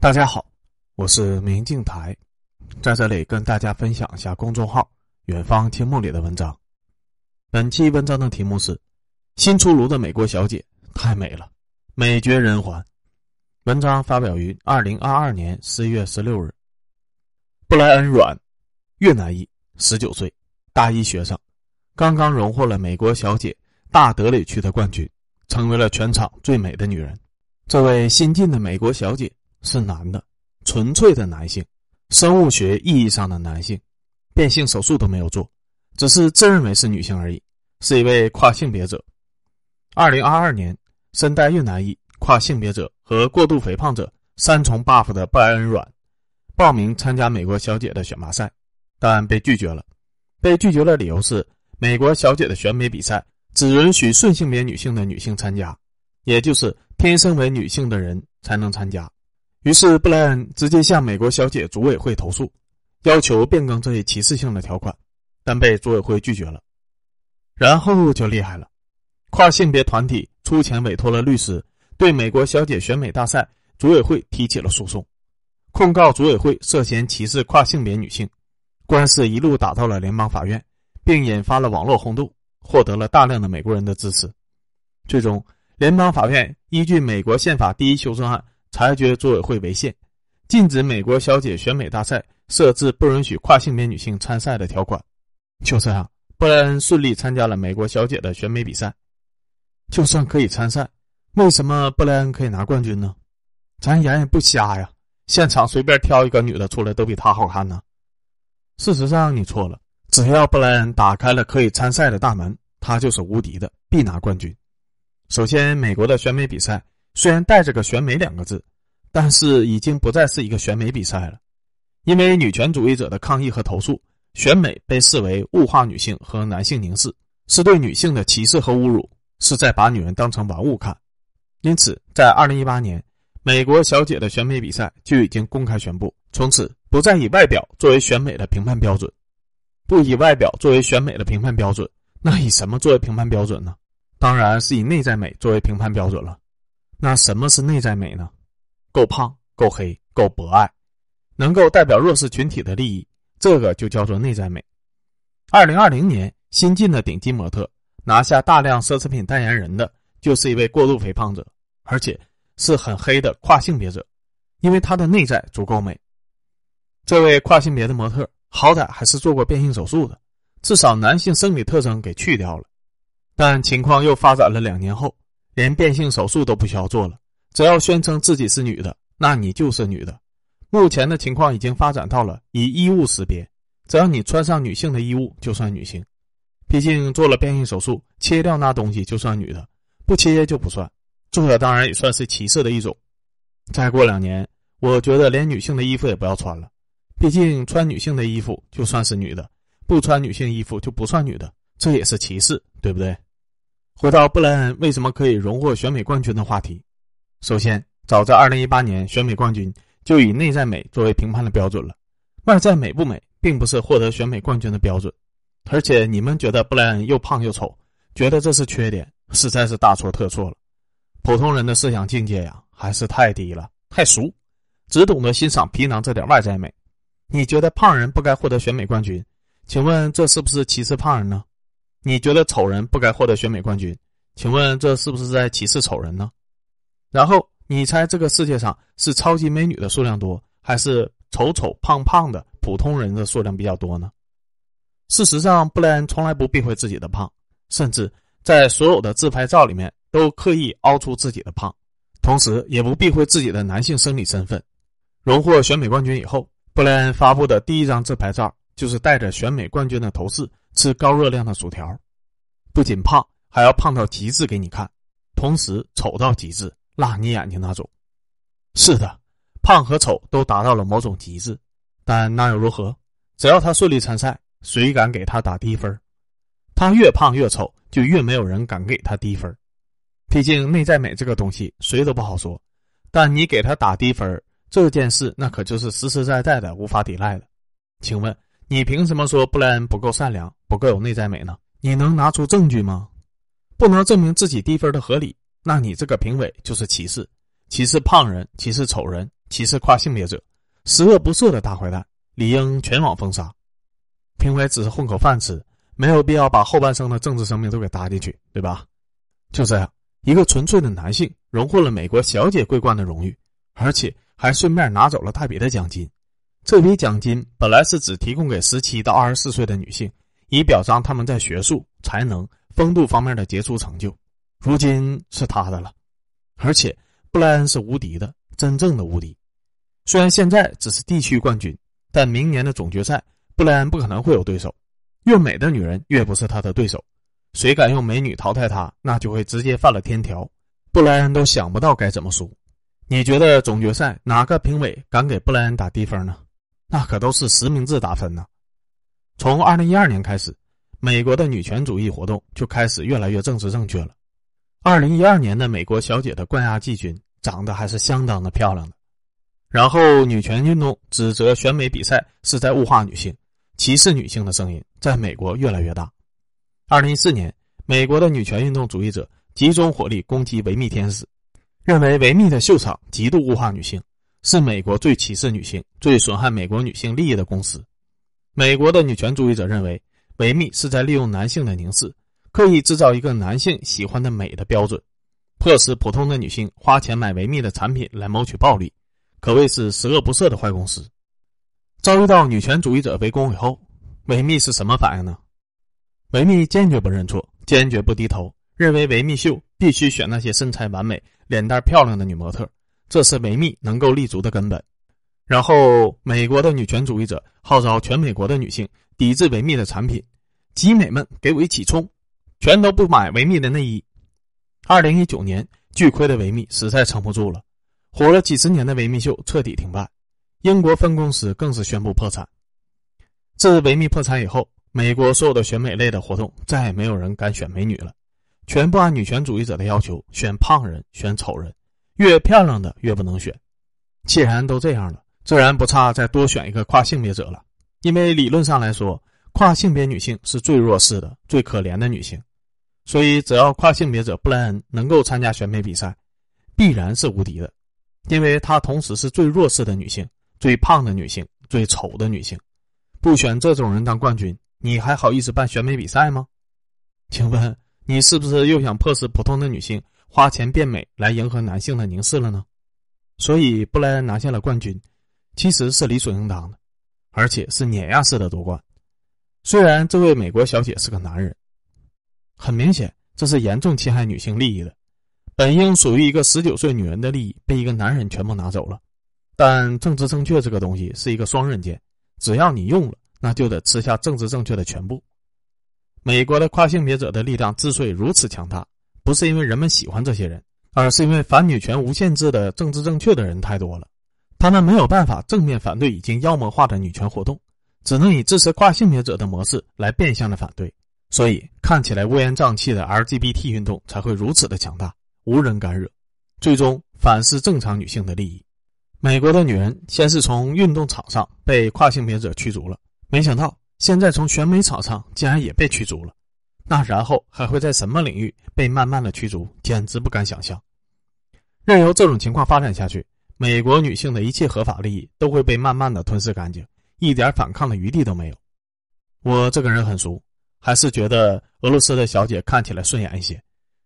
大家好，我是明镜台，在这里跟大家分享一下公众号“远方青木”里的文章。本期文章的题目是《新出炉的美国小姐太美了，美绝人寰》。文章发表于二零二二年十一月十六日。布莱恩·阮，越南裔，十九岁，大一学生，刚刚荣获了美国小姐大德里区的冠军，成为了全场最美的女人。这位新晋的美国小姐。是男的，纯粹的男性，生物学意义上的男性，变性手术都没有做，只是自认为是女性而已，是一位跨性别者。二零二二年，身带越南裔、跨性别者和过度肥胖者三重 buff 的布莱恩·阮，报名参加美国小姐的选拔赛，但被拒绝了。被拒绝的理由是，美国小姐的选美比赛只允许顺性别女性的女性参加，也就是天生为女性的人才能参加。于是，布莱恩直接向美国小姐组委会投诉，要求变更这一歧视性的条款，但被组委会拒绝了。然后就厉害了，跨性别团体出钱委托了律师，对美国小姐选美大赛组委会提起了诉讼，控告组委会涉嫌歧视跨性别女性。官司一路打到了联邦法院，并引发了网络轰动，获得了大量的美国人的支持。最终，联邦法院依据美国宪法第一修正案。裁决组委会违宪，禁止美国小姐选美大赛设置不允许跨性别女性参赛的条款。就这样，布莱恩顺利参加了美国小姐的选美比赛。就算可以参赛，为什么布莱恩可以拿冠军呢？咱眼也不瞎呀，现场随便挑一个女的出来都比她好看呢。事实上，你错了。只要布莱恩打开了可以参赛的大门，他就是无敌的，必拿冠军。首先，美国的选美比赛。虽然带着个“选美”两个字，但是已经不再是一个选美比赛了，因为女权主义者的抗议和投诉，选美被视为物化女性和男性凝视，是对女性的歧视和侮辱，是在把女人当成玩物看。因此，在二零一八年，美国小姐的选美比赛就已经公开宣布，从此不再以外表作为选美的评判标准。不以外表作为选美的评判标准，那以什么作为评判标准呢？当然是以内在美作为评判标准了。那什么是内在美呢？够胖、够黑、够博爱，能够代表弱势群体的利益，这个就叫做内在美。二零二零年新晋的顶级模特，拿下大量奢侈品代言人的，就是一位过度肥胖者，而且是很黑的跨性别者，因为他的内在足够美。这位跨性别的模特，好歹还是做过变性手术的，至少男性生理特征给去掉了。但情况又发展了两年后。连变性手术都不需要做了，只要宣称自己是女的，那你就是女的。目前的情况已经发展到了以衣物识别，只要你穿上女性的衣物就算女性。毕竟做了变性手术，切掉那东西就算女的，不切就不算。这当然也算是歧视的一种。再过两年，我觉得连女性的衣服也不要穿了，毕竟穿女性的衣服就算是女的，不穿女性衣服就不算女的，这也是歧视，对不对？回到布莱恩为什么可以荣获选美冠军的话题，首先，早在2018年，选美冠军就以内在美作为评判的标准了，外在美不美并不是获得选美冠军的标准。而且，你们觉得布莱恩又胖又丑，觉得这是缺点，实在是大错特错了。普通人的思想境界呀，还是太低了，太俗，只懂得欣赏皮囊这点外在美。你觉得胖人不该获得选美冠军？请问这是不是歧视胖人呢？你觉得丑人不该获得选美冠军？请问这是不是在歧视丑人呢？然后你猜这个世界上是超级美女的数量多，还是丑丑胖胖的普通人的数量比较多呢？事实上，布莱恩从来不避讳自己的胖，甚至在所有的自拍照里面都刻意凹出自己的胖，同时也不避讳自己的男性生理身份。荣获选美冠军以后，布莱恩发布的第一张自拍照就是带着选美冠军的头饰。吃高热量的薯条，不仅胖，还要胖到极致给你看，同时丑到极致，辣你眼睛那种。是的，胖和丑都达到了某种极致，但那又如何？只要他顺利参赛，谁敢给他打低分？他越胖越丑，就越没有人敢给他低分。毕竟内在美这个东西，谁都不好说。但你给他打低分这件事，那可就是实实在在的无法抵赖的。请问？你凭什么说布莱恩不够善良、不够有内在美呢？你能拿出证据吗？不能证明自己低分的合理，那你这个评委就是歧视，歧视胖人、歧视丑人、歧视跨性别者，十恶不赦的大坏蛋，理应全网封杀。评委只是混口饭吃，没有必要把后半生的政治生命都给搭进去，对吧？就这样，一个纯粹的男性荣获了美国小姐桂冠的荣誉，而且还顺便拿走了大笔的奖金。这笔奖金本来是只提供给十七到二十四岁的女性，以表彰他们在学术、才能、风度方面的杰出成就。如今是他的了，而且布莱恩是无敌的。真正的无敌，虽然现在只是地区冠军，但明年的总决赛，布莱恩不可能会有对手。越美的女人越不是他的对手，谁敢用美女淘汰他，那就会直接犯了天条。布莱恩都想不到该怎么输。你觉得总决赛哪个评委敢给布莱恩打低分呢？那可都是实名制打分呢。从二零一二年开始，美国的女权主义活动就开始越来越政治正确了。二零一二年的美国小姐的冠亚季军。长得还是相当的漂亮的，然后女权运动指责选美比赛是在物化女性、歧视女性的声音在美国越来越大。二零一四年，美国的女权运动主义者集中火力攻击维密天使，认为维密的秀场极度物化女性，是美国最歧视女性、最损害美国女性利益的公司。美国的女权主义者认为，维密是在利用男性的凝视，刻意制造一个男性喜欢的美的标准。迫使普通的女性花钱买维密的产品来谋取暴利，可谓是十恶不赦的坏公司。遭遇到女权主义者围攻以后，维密是什么反应呢？维密坚决不认错，坚决不低头，认为维密秀必须选那些身材完美、脸蛋漂亮的女模特，这是维密能够立足的根本。然后，美国的女权主义者号召全美国的女性抵制维密的产品，集美们给我一起冲，全都不买维密的内衣。二零一九年，巨亏的维密实在撑不住了，火了几十年的维密秀彻底停办，英国分公司更是宣布破产。自维密破产以后，美国所有的选美类的活动再也没有人敢选美女了，全部按女权主义者的要求选胖人、选丑人，越漂亮的越不能选。既然都这样了，自然不差再多选一个跨性别者了，因为理论上来说，跨性别女性是最弱势的、最可怜的女性。所以，只要跨性别者布莱恩能够参加选美比赛，必然是无敌的，因为她同时是最弱势的女性、最胖的女性、最丑的女性。不选这种人当冠军，你还好意思办选美比赛吗？请问你是不是又想迫使普通的女性花钱变美来迎合男性的凝视了呢？所以，布莱恩拿下了冠军，其实是理所应当的，而且是碾压式的夺冠。虽然这位美国小姐是个男人。很明显，这是严重侵害女性利益的。本应属于一个十九岁女人的利益，被一个男人全部拿走了。但政治正确这个东西是一个双刃剑，只要你用了，那就得吃下政治正确的全部。美国的跨性别者的力量之所以如此强大，不是因为人们喜欢这些人，而是因为反女权无限制的政治正确的人太多了。他们没有办法正面反对已经妖魔化的女权活动，只能以支持跨性别者的模式来变相的反对。所以看起来乌烟瘴气的 LGBT 运动才会如此的强大，无人敢惹，最终反噬正常女性的利益。美国的女人先是从运动场上被跨性别者驱逐了，没想到现在从选美场上竟然也被驱逐了。那然后还会在什么领域被慢慢的驱逐？简直不敢想象。任由这种情况发展下去，美国女性的一切合法利益都会被慢慢的吞噬干净，一点反抗的余地都没有。我这个人很俗。还是觉得俄罗斯的小姐看起来顺眼一些。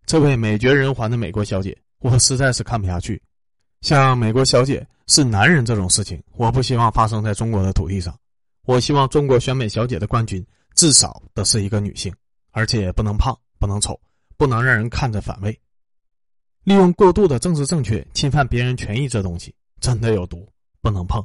这位美绝人寰的美国小姐，我实在是看不下去。像美国小姐是男人这种事情，我不希望发生在中国的土地上。我希望中国选美小姐的冠军至少得是一个女性，而且不能胖，不能丑，不能让人看着反胃。利用过度的政治正确侵犯别人权益，这东西真的有毒，不能碰。